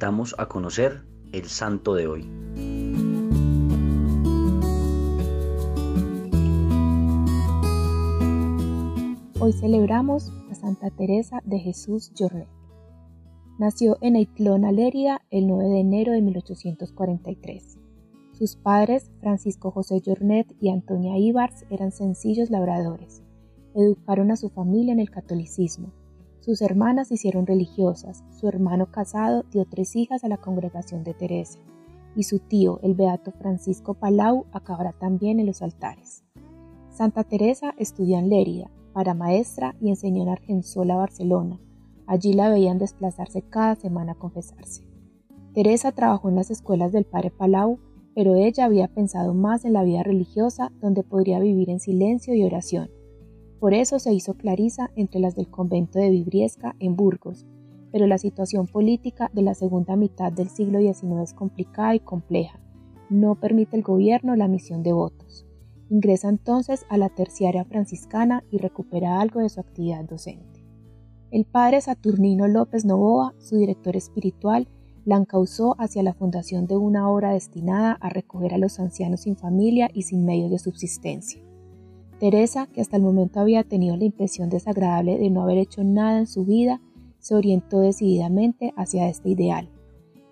invitamos a conocer el santo de hoy. Hoy celebramos a Santa Teresa de Jesús Jornet. Nació en Aitlona, Lérida, el 9 de enero de 1843. Sus padres, Francisco José Jornet y Antonia Ibars, eran sencillos labradores. Educaron a su familia en el catolicismo. Sus hermanas se hicieron religiosas, su hermano casado dio tres hijas a la congregación de Teresa, y su tío, el beato Francisco Palau, acabará también en los altares. Santa Teresa estudió en Lérida, para maestra y enseñó en Argensola, Barcelona. Allí la veían desplazarse cada semana a confesarse. Teresa trabajó en las escuelas del padre Palau, pero ella había pensado más en la vida religiosa donde podría vivir en silencio y oración por eso se hizo Clarisa entre las del convento de Vibriesca en Burgos, pero la situación política de la segunda mitad del siglo XIX es complicada y compleja. No permite el gobierno la misión de votos. Ingresa entonces a la terciaria franciscana y recupera algo de su actividad docente. El padre Saturnino López Novoa, su director espiritual, la encausó hacia la fundación de una obra destinada a recoger a los ancianos sin familia y sin medios de subsistencia. Teresa, que hasta el momento había tenido la impresión desagradable de no haber hecho nada en su vida, se orientó decididamente hacia este ideal.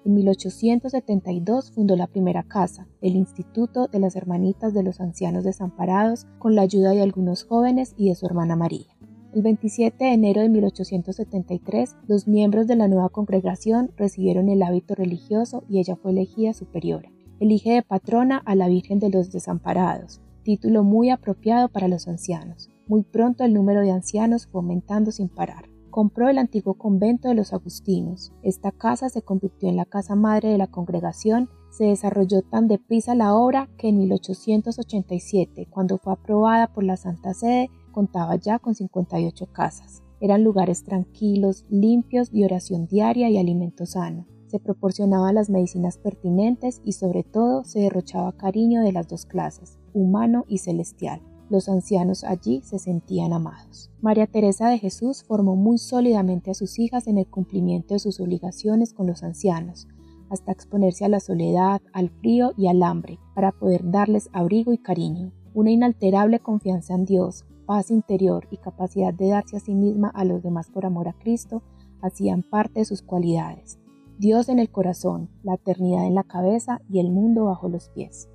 En 1872 fundó la primera casa, el Instituto de las Hermanitas de los Ancianos Desamparados, con la ayuda de algunos jóvenes y de su hermana María. El 27 de enero de 1873, los miembros de la nueva congregación recibieron el hábito religioso y ella fue elegida superiora. Elige de patrona a la Virgen de los Desamparados, título muy apropiado para los ancianos. Muy pronto el número de ancianos fue aumentando sin parar. Compró el antiguo convento de los agustinos. Esta casa se convirtió en la casa madre de la congregación. Se desarrolló tan deprisa la obra que en 1887, cuando fue aprobada por la Santa Sede, contaba ya con 58 casas. Eran lugares tranquilos, limpios, de oración diaria y alimento sano se proporcionaban las medicinas pertinentes y sobre todo se derrochaba cariño de las dos clases, humano y celestial. Los ancianos allí se sentían amados. María Teresa de Jesús formó muy sólidamente a sus hijas en el cumplimiento de sus obligaciones con los ancianos, hasta exponerse a la soledad, al frío y al hambre, para poder darles abrigo y cariño. Una inalterable confianza en Dios, paz interior y capacidad de darse a sí misma a los demás por amor a Cristo hacían parte de sus cualidades. Dios en el corazón, la eternidad en la cabeza y el mundo bajo los pies.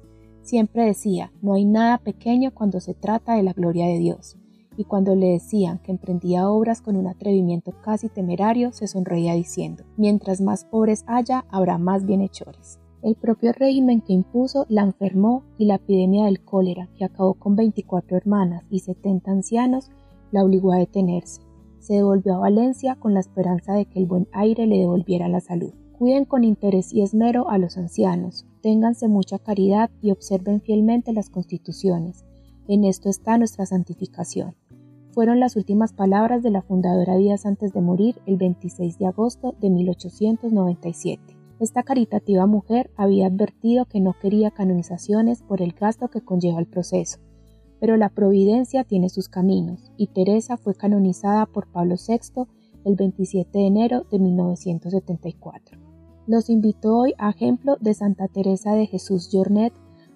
Siempre decía, no hay nada pequeño cuando se trata de la gloria de Dios, y cuando le decían que emprendía obras con un atrevimiento casi temerario, se sonreía diciendo, mientras más pobres haya, habrá más bienhechores. El propio régimen que impuso la enfermó y la epidemia del cólera, que acabó con 24 hermanas y 70 ancianos, la obligó a detenerse se devolvió a Valencia con la esperanza de que el buen aire le devolviera la salud. Cuiden con interés y esmero a los ancianos, ténganse mucha caridad y observen fielmente las constituciones. En esto está nuestra santificación. Fueron las últimas palabras de la fundadora días antes de morir el 26 de agosto de 1897. Esta caritativa mujer había advertido que no quería canonizaciones por el gasto que conlleva el proceso pero la providencia tiene sus caminos, y Teresa fue canonizada por Pablo VI el 27 de enero de 1974. Los invito hoy a ejemplo de Santa Teresa de Jesús Jornet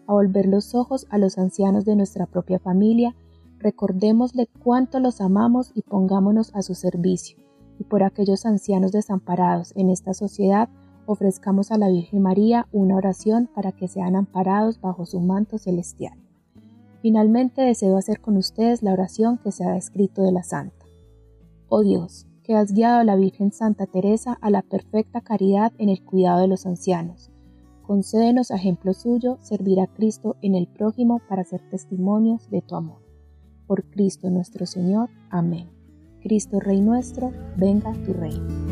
a volver los ojos a los ancianos de nuestra propia familia, recordémosle cuánto los amamos y pongámonos a su servicio, y por aquellos ancianos desamparados en esta sociedad ofrezcamos a la Virgen María una oración para que sean amparados bajo su manto celestial. Finalmente deseo hacer con ustedes la oración que se ha escrito de la Santa. Oh Dios, que has guiado a la Virgen Santa Teresa a la perfecta caridad en el cuidado de los ancianos. Concédenos ejemplo suyo servir a Cristo en el prójimo para ser testimonios de tu amor. Por Cristo nuestro Señor. Amén. Cristo Rey nuestro, venga tu reino.